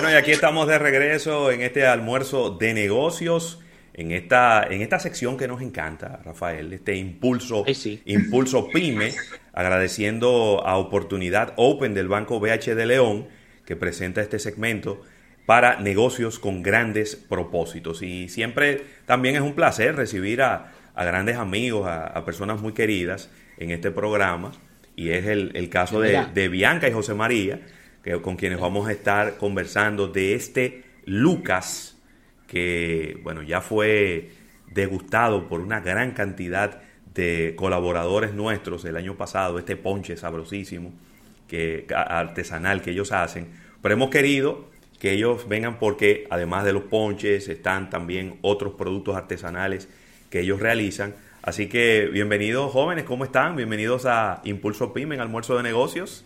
Bueno, y aquí estamos de regreso en este almuerzo de negocios, en esta, en esta sección que nos encanta, Rafael, este impulso, impulso pyme, agradeciendo a Oportunidad Open del Banco BH de León, que presenta este segmento para negocios con grandes propósitos. Y siempre también es un placer recibir a, grandes amigos, a, personas muy queridas en este programa. Y es el, caso de, de Bianca y José María con quienes vamos a estar conversando de este Lucas, que bueno, ya fue degustado por una gran cantidad de colaboradores nuestros el año pasado, este ponche sabrosísimo que, artesanal que ellos hacen, pero hemos querido que ellos vengan porque además de los ponches están también otros productos artesanales que ellos realizan. Así que bienvenidos jóvenes, ¿cómo están? Bienvenidos a Impulso PYME en Almuerzo de Negocios.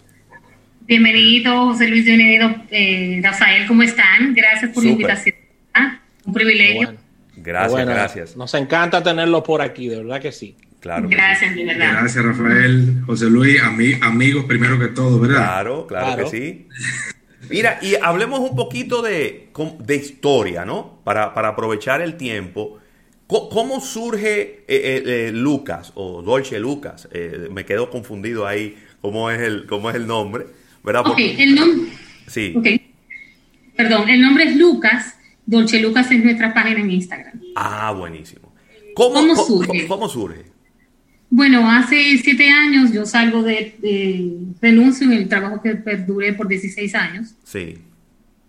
Bienvenido, José Luis, bienvenido, eh, Rafael, ¿cómo están? Gracias por la invitación. Ah, un privilegio. Gracias, gracias. Nos encanta tenerlo por aquí, de verdad que sí. Claro. Gracias, de verdad. Gracias, Rafael, José Luis, amigos primero que todo, ¿verdad? Claro, claro, que sí. Mira, y hablemos un poquito de, de historia, ¿no? Para, para aprovechar el tiempo. ¿Cómo surge eh, eh, Lucas o Dolce Lucas? me quedo confundido ahí cómo es el, cómo es el nombre. ¿Verdad? El nombre. Sí. Perdón, el nombre es Lucas. Dolce Lucas es nuestra página en Instagram. Ah, buenísimo. ¿Cómo, surge? ¿Cómo, surge? Bueno, hace siete años yo salgo de, renuncio en el trabajo que perduré por 16 años. Sí.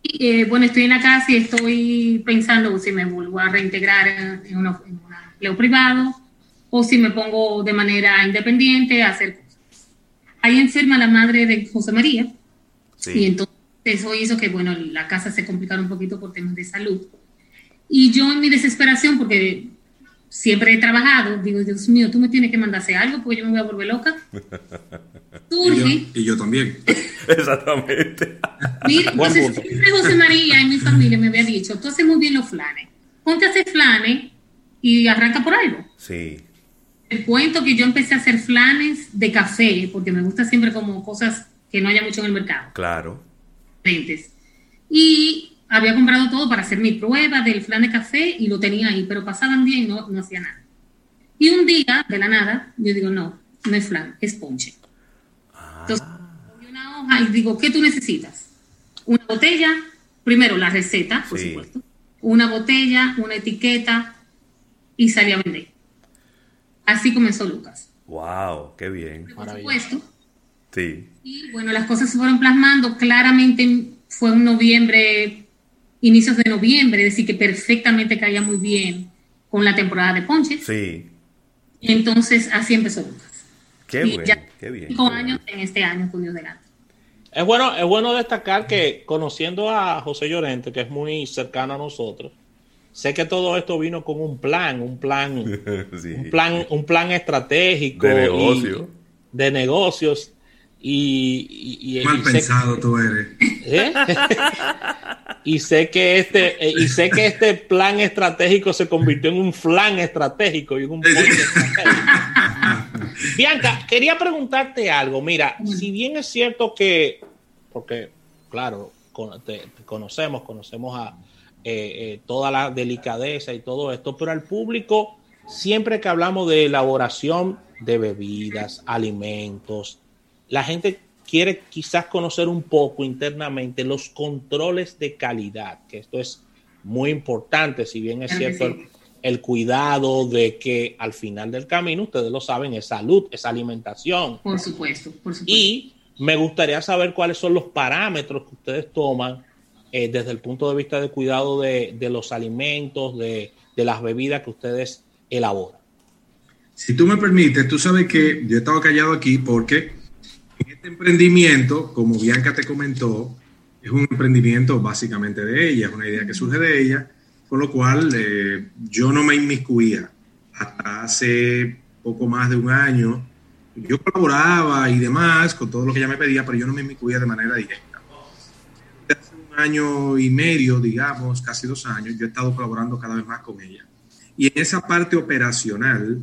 Y, eh, bueno, estoy en la casa y estoy pensando si me vuelvo a reintegrar en, un empleo privado o si me pongo de manera independiente a hacer ahí enferma la madre de José María. Y entonces eso hizo que, bueno, la casa se complicara un poquito por temas de salud. Y yo en mi desesperación, porque siempre he trabajado, digo, Dios mío, tú me tienes que mandarse algo porque yo me voy a volver loca. Surge. Y yo, también. Exactamente. Mira, entonces siempre José María y mi familia me había dicho, tú haces muy bien los flanes. Ponte a hacer flanes y arranca por algo. Sí cuento que yo empecé a hacer flanes de café, porque me gusta siempre como cosas que no haya mucho en el mercado. Claro. Y había comprado todo para hacer mi prueba del flan de café y lo tenía ahí, pero pasaban días y no, no hacía nada. Y un día, de la nada, yo digo, no, no es flan, es ponche. Ah. Entonces, cogí una hoja y digo, ¿qué tú necesitas? Una botella, primero la receta, por supuesto, una botella, una etiqueta y salí a vender. Así comenzó Lucas. ¡Wow! ¡Qué bien! Por supuesto. Sí. Y bueno, las cosas se fueron plasmando. Claramente fue un noviembre, inicios de noviembre, es decir, que perfectamente caía muy bien con la temporada de ponches. Sí. Entonces, así empezó Lucas. Qué, bien, qué bien. Cinco años en este año, con Dios delante. Es bueno, es bueno destacar que conociendo a José Llorente, que es muy cercano a nosotros, sé que todo esto vino con un plan, un plan, un plan, un plan estratégico de negocio. de negocios. Y, mal pensado tú eres. ¿Eh? y sé que este, eh, y sé que este plan estratégico se convirtió en un flan estratégico y un Bianca, quería preguntarte algo. Mira, si bien es cierto que, porque, claro, conocemos, conocemos a, eh, eh, toda la delicadeza y todo esto, pero al público, siempre que hablamos de elaboración de bebidas, alimentos, la gente quiere quizás conocer un poco internamente los controles de calidad, que esto es muy importante, si bien es cierto el, cuidado de que al final del camino, ustedes lo saben, es salud, es alimentación. Por supuesto, por supuesto. Y me gustaría saber cuáles son los parámetros que ustedes toman eh, desde el punto de vista de cuidado de, los alimentos, de, las bebidas que ustedes elaboran. Si tú me permites, tú sabes que yo he estado callado aquí porque este emprendimiento, como Bianca te comentó, es un emprendimiento básicamente de ella, es una idea que surge de ella, con lo cual eh, yo no me inmiscuía. Hasta hace poco más de un año, yo colaboraba y demás con todo lo que ella me pedía, pero yo no me inmiscuía de manera directa año y medio, digamos, casi dos años, yo he estado colaborando cada vez más con ella. Y en esa parte operacional,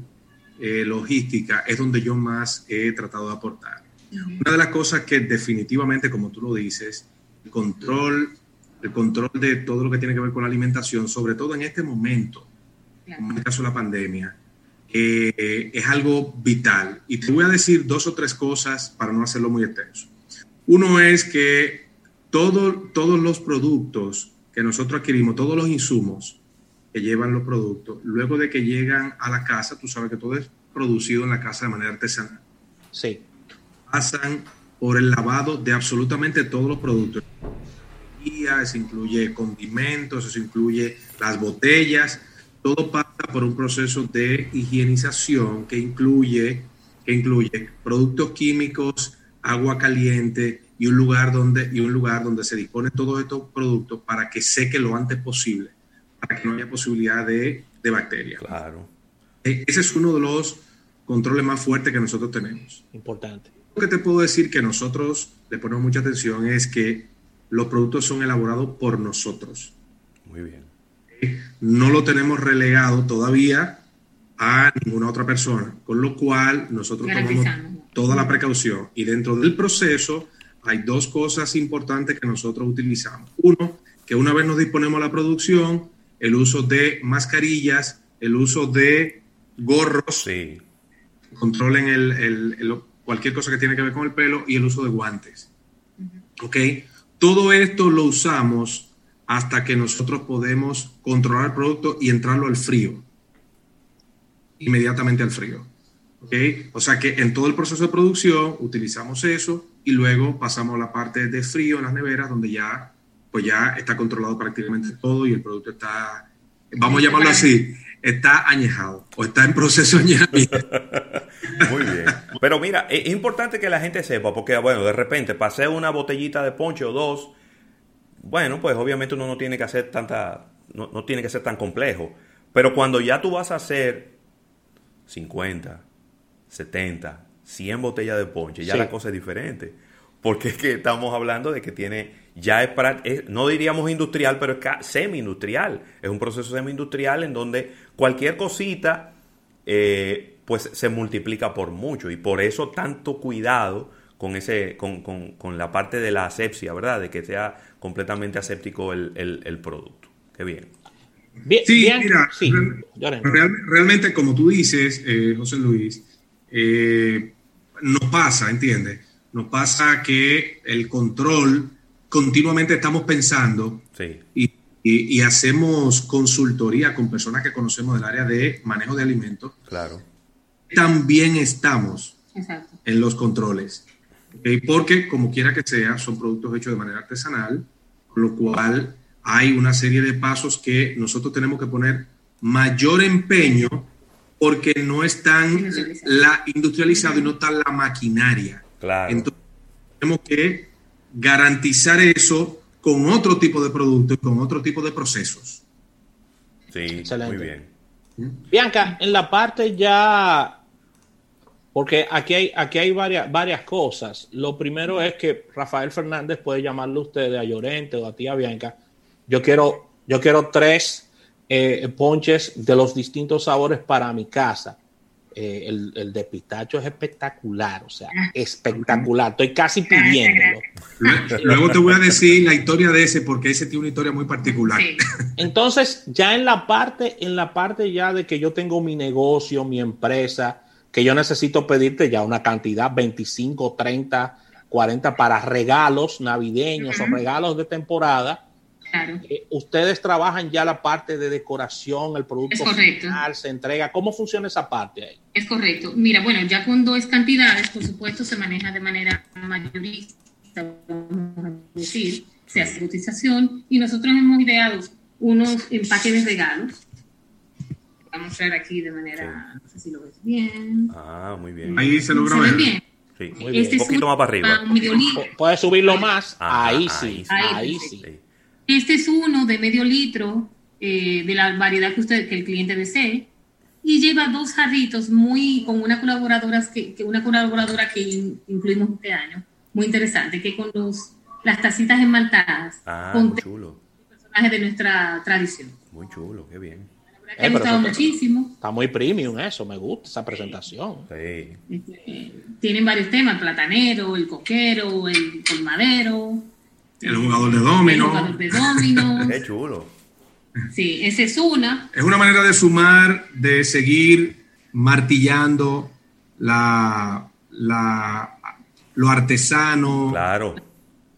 eh, logística, es donde yo más he tratado de aportar. Una de las cosas que definitivamente, como tú lo dices, el control el control de todo lo que tiene que ver con la alimentación, sobre todo en este momento, como en el caso de la pandemia, eh, es algo vital. Y te voy a decir dos o tres cosas para no hacerlo muy extenso. Uno es que todo, todos los productos que nosotros adquirimos, todos los insumos que llevan los productos, luego de que llegan a la casa, tú sabes que todo es producido en la casa de manera artesanal. Sí. Pasan por el lavado de absolutamente todos los productos. Eso incluye condimentos, eso incluye las botellas, todo pasa por un proceso de higienización que incluye, que incluye productos químicos, agua caliente y un lugar donde, y un lugar donde se dispone todos estos productos para que seque lo antes posible, para que no haya posibilidad de, de bacterias. Claro. E, ese es uno de los controles más fuertes que nosotros tenemos. Importante. Lo que te puedo decir que nosotros le ponemos mucha atención es que los productos son elaborados por nosotros. Muy bien. No lo tenemos relegado todavía a ninguna otra persona, con lo cual nosotros tomamos toda la precaución. Y dentro del proceso hay dos cosas importantes que nosotros utilizamos. Uno, que una vez nos disponemos a la producción, el uso de mascarillas, el uso de gorros, sí. controlen el, cualquier cosa que tiene que ver con el pelo y el uso de guantes. ¿Ok? Todo esto lo usamos hasta que nosotros podemos controlar el producto y entrarlo al frío. Inmediatamente al frío. ¿Okay? O sea que en todo el proceso de producción utilizamos eso y luego pasamos a la parte de frío en las neveras donde ya, pues ya está controlado prácticamente todo y el producto está, vamos a llamarlo así, está añejado o está en proceso de añejamiento. Muy bien. Pero mira, es importante que la gente sepa, porque bueno, de repente pasé una botellita de ponche o dos, bueno, pues obviamente uno no tiene que hacer tanta, no, no tiene que ser tan complejo. Pero cuando ya tú vas a hacer 50, 70, 100 botellas de ponche, ya la cosa es diferente. Porque es que estamos hablando de que tiene, ya es, para, no diríamos industrial, pero es semi-industrial. Es un proceso semi-industrial en donde cualquier cosita eh, pues se multiplica por mucho y por eso tanto cuidado con, ese, con, con, con la parte de la asepsia, ¿verdad? De que sea completamente aséptico el, el, producto. Qué bien. sí, mira, realmente como tú dices, eh, José Luis, eh, nos pasa, ¿entiendes? Nos pasa que el control continuamente estamos pensando y, y, hacemos consultoría con personas que conocemos del área de manejo de alimentos. Claro también estamos en los controles. Porque, como quiera que sea, son productos hechos de manera artesanal, con lo cual hay una serie de pasos que nosotros tenemos que poner mayor empeño porque no están la industrializado y no está la maquinaria. Claro. Entonces, tenemos que garantizar eso con otro tipo de productos, con otro tipo de procesos. Sí, muy bien. Bianca, en la parte ya porque aquí hay, aquí hay varias, varias cosas. Lo primero es que Rafael Fernández puede llamarle a ustedes a Llorente o a tía Bianca. Yo quiero, yo quiero tres eh, ponches de los distintos sabores para mi casa. Eh, el, de pistacho es espectacular, o sea, ah. espectacular. Estoy casi pidiéndolo. Luego te voy a decir la historia de ese, porque ese tiene una historia muy particular. Entonces, ya en la parte, en la parte ya de que yo tengo mi negocio, mi empresa, que yo necesito pedirte ya una cantidad, 25, 30, 40 para regalos navideños o regalos de temporada. Claro. Eh, ustedes trabajan ya la parte de decoración, el producto final se entrega. ¿Cómo funciona esa parte ahí? Es correcto. Mira, bueno, ya con dos cantidades, por supuesto, se maneja de manera mayorista, vamos a decir, se hace cotización y nosotros hemos ideado unos empaques de regalos a mostrar aquí de manera, no sé si lo ves bien. Ah, muy bien. Ahí se logra ver. bien. Sí, muy bien. Este un poquito más para arriba. Puedes subirlo más. ahí, sí. Ahí, sí. Este es uno de medio litro eh, de la variedad que usted, que el cliente desee. Y lleva dos jarritos muy con una colaboradora que, que una colaboradora que incluimos este año, muy interesante, que con los las tacitas esmaltadas ah, con chulo. personajes de nuestra tradición. Muy chulo, qué bien. Me ha gustado muchísimo. Está muy premium eso, me gusta esa presentación. Sí. Este, tienen varios temas, el platanero, el coquero, el colmadero. El jugador de domino. El jugador de domino. Qué chulo. Sí, esa es una. Es una manera de sumar, de seguir martillando la, la, lo artesano, claro.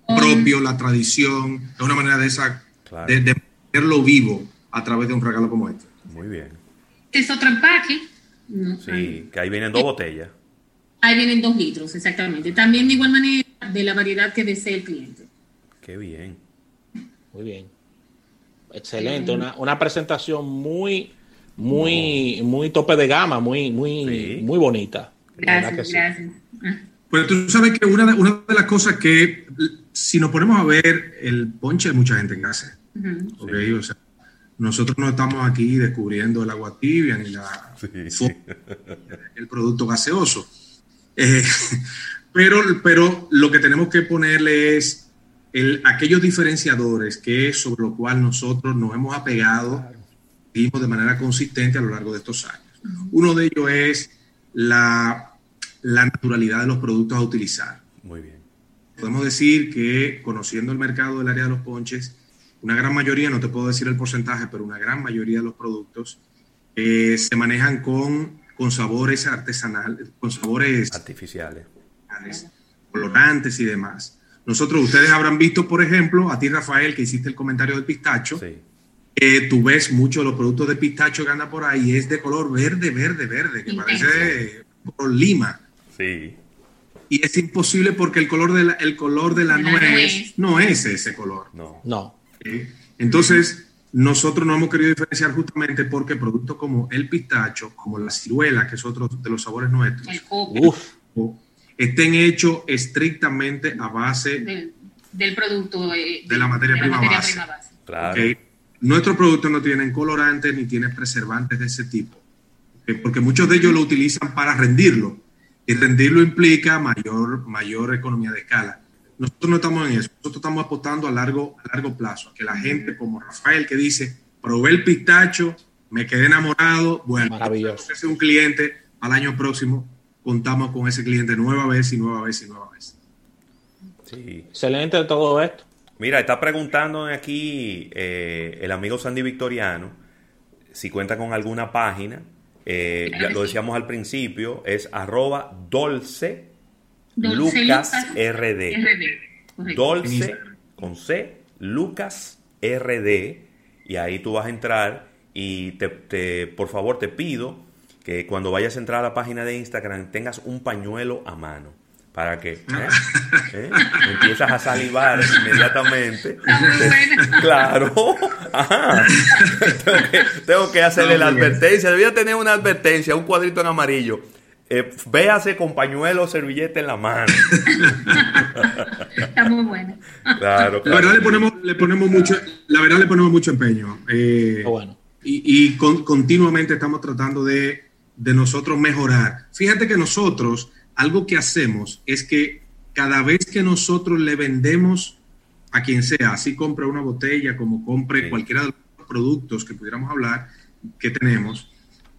propio, la tradición. Es una manera de, esa, de, de mantenerlo vivo a través de un regalo como este. Muy bien. Este es otro empaque. sí, que ahí vienen dos botellas. Ahí vienen dos litros, exactamente. También de igual manera de la variedad que desee el cliente. Qué bien. Muy bien. Excelente. Una, una presentación muy, muy, muy tope de gama, muy, muy, muy bonita. Gracias, gracias. Pues tú sabes que una de, una de las cosas que, si nos ponemos a ver el ponche de mucha gente en casa, o sea, nosotros no estamos aquí descubriendo el agua tibia ni la, el producto gaseoso. Eh, pero, pero lo que tenemos que ponerle es el, aquellos diferenciadores que sobre lo cual nosotros nos hemos apegado de manera consistente a lo largo de estos años. Uno de ellos es la, la naturalidad de los productos a utilizar. Muy bien. Podemos decir que conociendo el mercado del área de los ponches, una gran mayoría, no te puedo decir el porcentaje, pero una gran mayoría de los productos eh, se manejan con, con sabores artesanales, con sabores artificiales, colorantes y demás. Nosotros, ustedes habrán visto, por ejemplo, a ti, Rafael, que hiciste el comentario del pistacho. Sí. Eh, tú ves muchos de los productos de pistacho que andan por ahí, es de color verde, verde, verde, que parece color lima. Sí. Y es imposible porque el color de la, el color de la, la nuez, nuez, no es ese color. No. No. Entonces, nosotros no hemos querido diferenciar justamente porque productos como el pistacho, como la ciruela, que es otro de los sabores nuestros, el estén hechos estrictamente a base del, del producto eh, de, la materia, de prima, la materia base. prima, base. Claro. ¿Okay? Nuestros productos no tienen colorantes ni tienen preservantes de ese tipo, ¿okay? porque muchos de ellos lo utilizan para rendirlo y rendirlo implica mayor, mayor economía de escala. Nosotros no estamos en eso, nosotros estamos apostando a largo, a largo plazo, a que la gente como Rafael que dice, probé el pistacho, me quedé enamorado, bueno, Maravilloso. es un cliente al año próximo, contamos con ese cliente nueva vez y nueva vez y nueva vez. Sí. Excelente todo esto. Mira, está preguntando aquí eh, el amigo Sandy Victoriano si cuenta con alguna página. Eh, ya lo decíamos al principio, es arroba dolce Lucas RD. Dolce con C, Lucas RD. Y ahí tú vas a entrar y te, te, por favor te pido que cuando vayas a entrar a la página de Instagram tengas un pañuelo a mano para que ¿eh? ¿Eh? empiezas a salivar inmediatamente. claro. Ajá. tengo, que, tengo que hacerle la advertencia. Debía tener una advertencia, un cuadrito en amarillo. Eh, véase con pañuelo o servilleta en la mano. Está muy bueno. Claro, claro. La verdad le ponemos, le ponemos mucho, la verdad le ponemos mucho empeño. Eh, bueno. Y, y con, continuamente estamos tratando de, de nosotros mejorar. Fíjate que nosotros, algo que hacemos es que cada vez que nosotros le vendemos a quien sea, así compre una botella, como compre sí. cualquiera de los productos que pudiéramos hablar, que tenemos,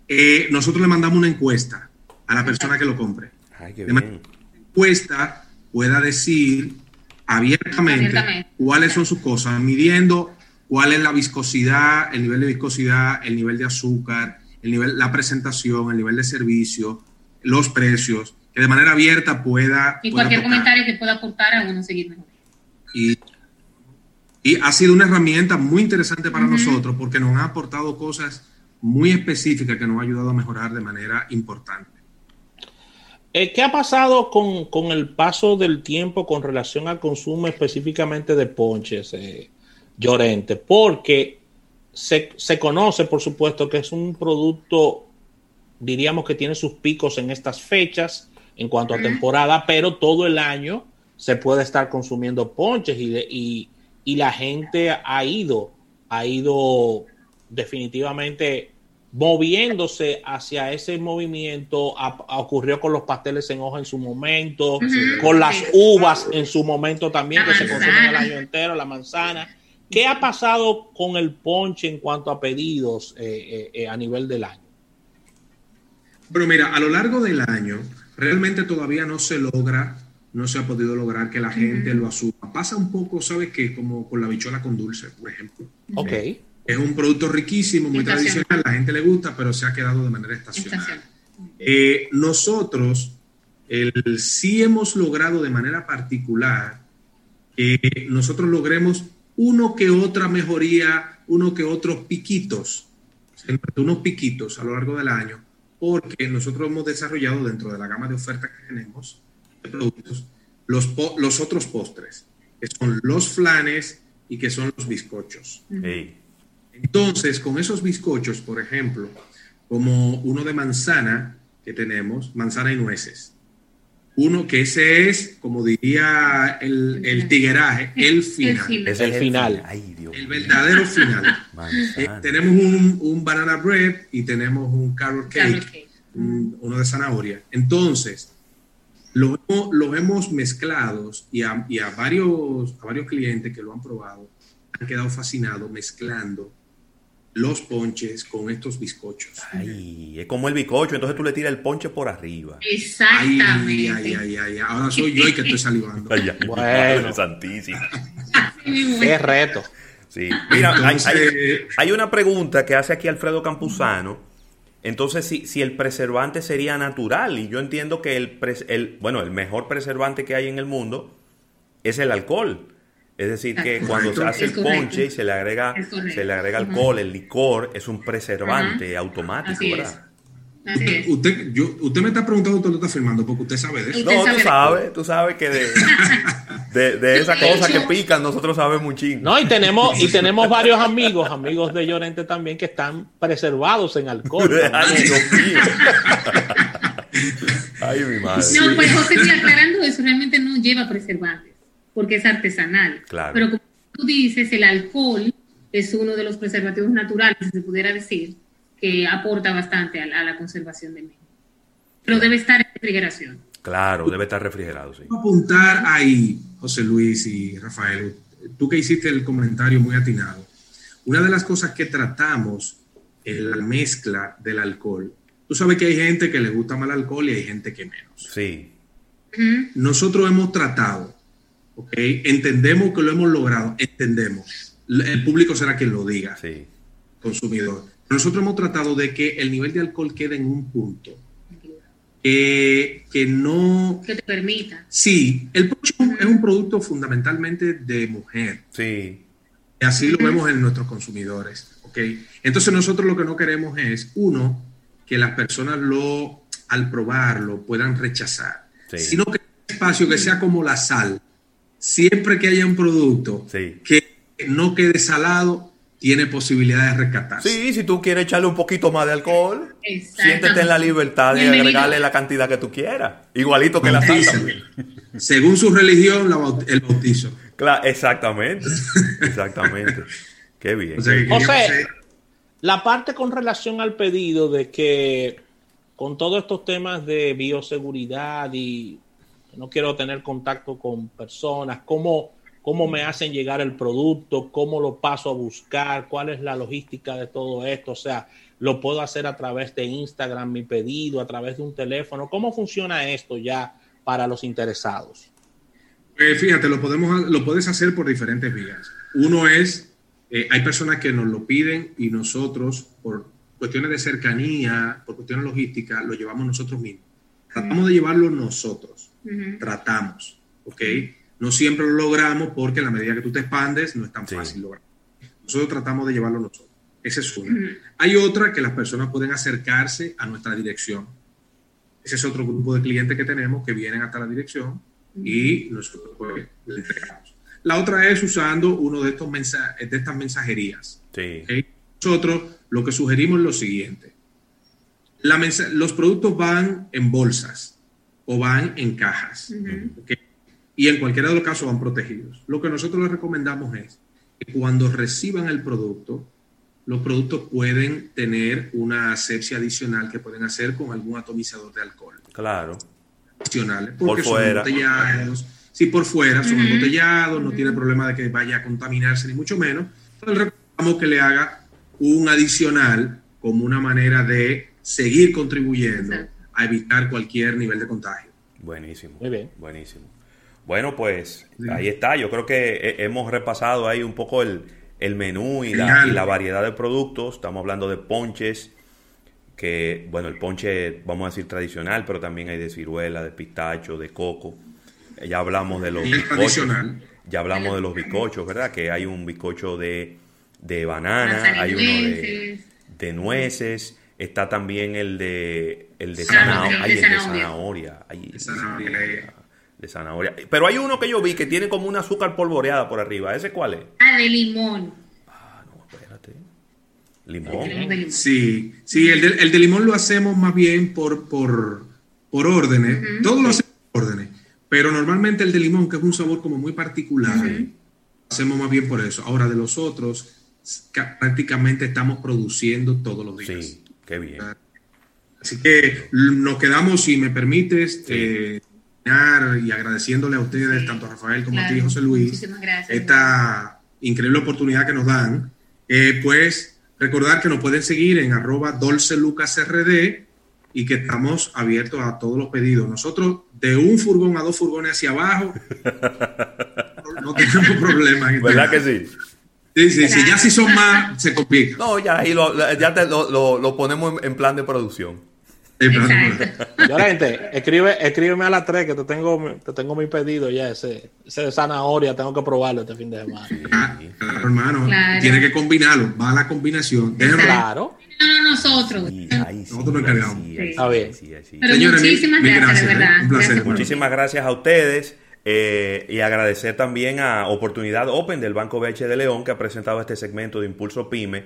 eh, nosotros le mandamos una encuesta a la persona que lo compre. Ay, qué de manera que la encuesta pueda decir abiertamente, abiertamente cuáles son sus cosas, midiendo cuál es la viscosidad, el nivel de viscosidad, el nivel de azúcar, el nivel, la presentación, el nivel de servicio, los precios, que de manera abierta pueda... Y cualquier pueda comentario que pueda aportar a uno seguir mejor. Y, y, ha sido una herramienta muy interesante para uh -huh. nosotros porque nos ha aportado cosas muy específicas que nos ha ayudado a mejorar de manera importante. Eh, ¿Qué ha pasado con, con, el paso del tiempo con relación al consumo específicamente de ponches, eh, Llorente? Porque se, se, conoce, por supuesto, que es un producto, diríamos que tiene sus picos en estas fechas en cuanto a temporada, pero todo el año se puede estar consumiendo ponches y, y, y la gente ha ido, ha ido definitivamente moviéndose hacia ese movimiento. A, a ocurrió con los pasteles en hoja en su momento, uh -huh. con las uvas en su momento también, la que manzana. se consumen el año entero, la manzana. ¿Qué ha pasado con el ponche en cuanto a pedidos eh, eh, a nivel del año? Pero mira, a lo largo del año, realmente todavía no se logra no se ha podido lograr que la gente lo asuma. Pasa un poco, ¿sabes qué? Como con la bichola con dulce, por ejemplo. Ok. Es un producto riquísimo, muy tradicional, la gente le gusta, pero se ha quedado de manera estacional. Eh, nosotros el, sí hemos logrado de manera particular que nosotros logremos uno que otra mejoría, uno que otros piquitos, unos piquitos a lo largo del año, porque nosotros hemos desarrollado dentro de la gama de ofertas que tenemos de productos los, los otros postres, que son los flanes y que son los bizcochos. Entonces, con esos bizcochos, por ejemplo, como uno de manzana que tenemos, manzana y nueces, uno que ese es, como diría el, tigueraje, el final. Es el final. el verdadero final. Eh, tenemos un, un, banana bread y tenemos un carrot cake, uno de zanahoria. Entonces, los, hemos mezclados y, a, y a, varios, a varios clientes que lo han probado han quedado fascinados mezclando los ponches con estos bizcochos. Ay, es como el bizcocho, entonces tú le tiras el ponche por arriba. Exactamente. Ay, ay, ay, Ahora soy yo el que estoy salivando. bueno, santísimo. Qué reto. Sí. Mira, hay, una pregunta que hace aquí Alfredo Campuzano. Entonces, si, si el preservante sería natural, y yo entiendo que el, el, bueno, el mejor preservante que hay en el mundo es el alcohol. Es decir, que cuando se hace el ponche y se le agrega, se le agrega alcohol, el licor, es un preservante automático, ¿verdad? Usted, yo, usted me está preguntando, usted lo está firmando, porque usted sabe de eso. No, tú sabes, tú sabes que de, de, de esa cosa que pican, nosotros sabemos muchísimo. No, y tenemos, y tenemos varios amigos, amigos de Llorente también, que están preservados en alcohol. Ay, Dios mío. Ay, mi madre. No, pues José, aclarando eso, realmente no lleva preservantes porque es artesanal. Pero como tú dices, el alcohol es uno de los preservativos naturales, se pudiera decir, que aporta bastante a la, conservación del mismo. Pero debe estar en refrigeración. Claro, debe estar refrigerado, sí. apuntar ahí, José Luis y Rafael, tú que hiciste el comentario muy atinado. Una de las cosas que tratamos en la mezcla del alcohol, tú sabes que hay gente que le gusta más el alcohol y hay gente que menos. Sí. Nosotros hemos tratado Entendemos que lo hemos logrado, entendemos. El público será quien lo diga, sí. consumidor. Nosotros hemos tratado de que el nivel de alcohol quede en un punto que no... Que te permita. Sí, el pocho es un producto fundamentalmente de mujer. Sí. Y así lo vemos en nuestros consumidores. ¿okay? Entonces nosotros lo que no queremos es, uno, que las personas lo, al probarlo, puedan rechazar, sino que un espacio que sea como la sal, siempre que haya un producto que no quede salado, tiene posibilidad de rescatarse. Sí, si tú quieres echarle un poquito más de alcohol, siéntete en la libertad de agregarle la cantidad que tú quieras. Igualito que la salsa. Según su religión, el bautizo. Claro, exactamente. Exactamente. Qué bien. O sea, la parte con relación al pedido de que con todos estos temas de bioseguridad y no quiero tener contacto con personas, cómo, cómo me hacen llegar el producto, cómo lo paso a buscar, cuál es la logística de todo esto, o sea, lo puedo hacer a través de Instagram, mi pedido, a través de un teléfono, ¿cómo funciona esto ya para los interesados? Eh, fíjate, lo, podemos, lo puedes hacer por diferentes vías. Uno es, eh, hay personas que nos lo piden y nosotros, por cuestiones de cercanía, por cuestiones logísticas, lo llevamos nosotros mismos. Tratamos de llevarlo nosotros tratamos, ¿ok? No siempre lo logramos porque en la medida que tú te expandes no es tan fácil lograrlo. Nosotros tratamos de llevarlo nosotros. Esa es una. Hay otra que las personas pueden acercarse a nuestra dirección. Ese es otro grupo de clientes que tenemos que vienen hasta la dirección y nosotros pues, les entregamos. La otra es usando uno de, estos de estas mensajerías. Nosotros lo que sugerimos es lo siguiente. los productos van en bolsas o van en cajas. Y en cualquiera de los casos van protegidos. Lo que nosotros les recomendamos es que cuando reciban el producto, los productos pueden tener una asepsia adicional que pueden hacer con algún atomizador de alcohol. Claro. Adicionales. Porque por fuera. son embotellados. Sí, por fuera son embotellados, no tiene problema de que vaya a contaminarse, ni mucho menos. Entonces recomendamos que le haga un adicional como una manera de seguir contribuyendo a evitar cualquier nivel de contagio. Buenísimo. Muy bien. Buenísimo. Bueno, pues ahí está. Yo creo que hemos repasado ahí un poco el, menú y la, y la, variedad de productos. Estamos hablando de ponches, que, bueno, el ponche, vamos a decir tradicional, pero también hay de ciruela, de pistacho, de coco. Ya hablamos de los bizcochos. Ya hablamos de los bizcochos, ¿verdad? Que hay un bizcocho de, de banana, hay uno de, de nueces Está también el de el de, zanahoria. el de zanahoria. de zanahoria. Pero hay uno que yo vi que tiene como un azúcar polvoreada por arriba. ¿Ese cuál es? Ah, de limón. Ah, no, espérate. Limón. Sí, sí, el de, el de limón lo hacemos más bien por, por, por órdenes. Todos lo hacemos por órdenes. Pero normalmente el de limón, que es un sabor como muy particular, lo hacemos más bien por eso. Ahora, de los otros, prácticamente estamos produciendo todos los días. Sí. Qué bien. Así que nos quedamos, si me permites, eh, y agradeciéndole a ustedes, tanto a Rafael como a ti, José Luis, esta increíble oportunidad que nos dan. Eh, pues recordar que nos pueden seguir en arroba dolcelucasrd y que estamos abiertos a todos los pedidos. Nosotros, de un furgón a dos furgones hacia abajo, no tenemos problemas. ¿Verdad que sí? Sí, sí, sí, ya si son más, se complica. No, ya ahí lo, ya te, lo, lo, ponemos en, plan de producción. Yo, gente, escribe, escríbeme a las 3 que te tengo, te tengo mi pedido ya, ese, ese de zanahoria, tengo que probarlo este fin de semana. Ah, hermano, tiene que combinarlo, va a la combinación. Claro. No, nosotros. nosotros nos encargamos. Está bien. Pero muchísimas gracias, de verdad. Un placer. Muchísimas gracias a ustedes. Eh, y agradecer también a Oportunidad Open del Banco BH de León que ha presentado este segmento de Impulso Pyme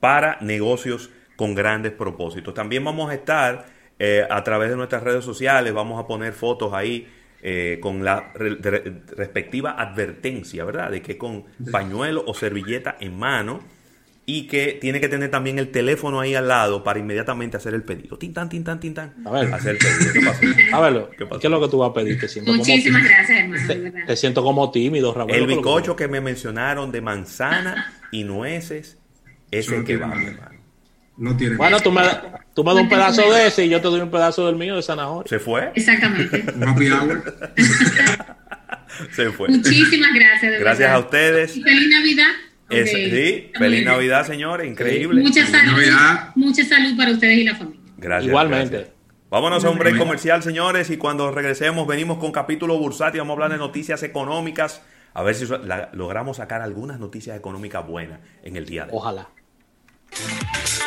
para negocios con grandes propósitos. También vamos a estar eh, a través de nuestras redes sociales, vamos a poner fotos ahí eh, con la respectiva advertencia, ¿verdad? De que con pañuelo o servilleta en mano y que tiene que tener también el teléfono ahí al lado para inmediatamente hacer el pedido. Tintan, tintan, tintan. A ver, hacer el pedido. ¿Qué pasa? A ver, ¿Qué, es lo que tú vas a pedir? Te siento Muchísimas como gracias, hermano. Te, siento como tímido, Raúl. El bizcocho que, me mencionaron de manzana y nueces, ese no que va, hermano. No tiene. Bueno, tú me, tú me das un pedazo de ese y yo te doy un pedazo del mío de zanahoria. ¿Se fue? Exactamente. Se fue. Muchísimas gracias. De gracias a ustedes. Y feliz Navidad sí, feliz Navidad, señores, increíble. Mucha salud, mucha salud para ustedes y la familia. Gracias. Igualmente. Vámonos a un break comercial, señores, y cuando regresemos venimos con capítulo bursátil, vamos a hablar de noticias económicas, a ver si logramos sacar algunas noticias económicas buenas en el día de hoy. Ojalá.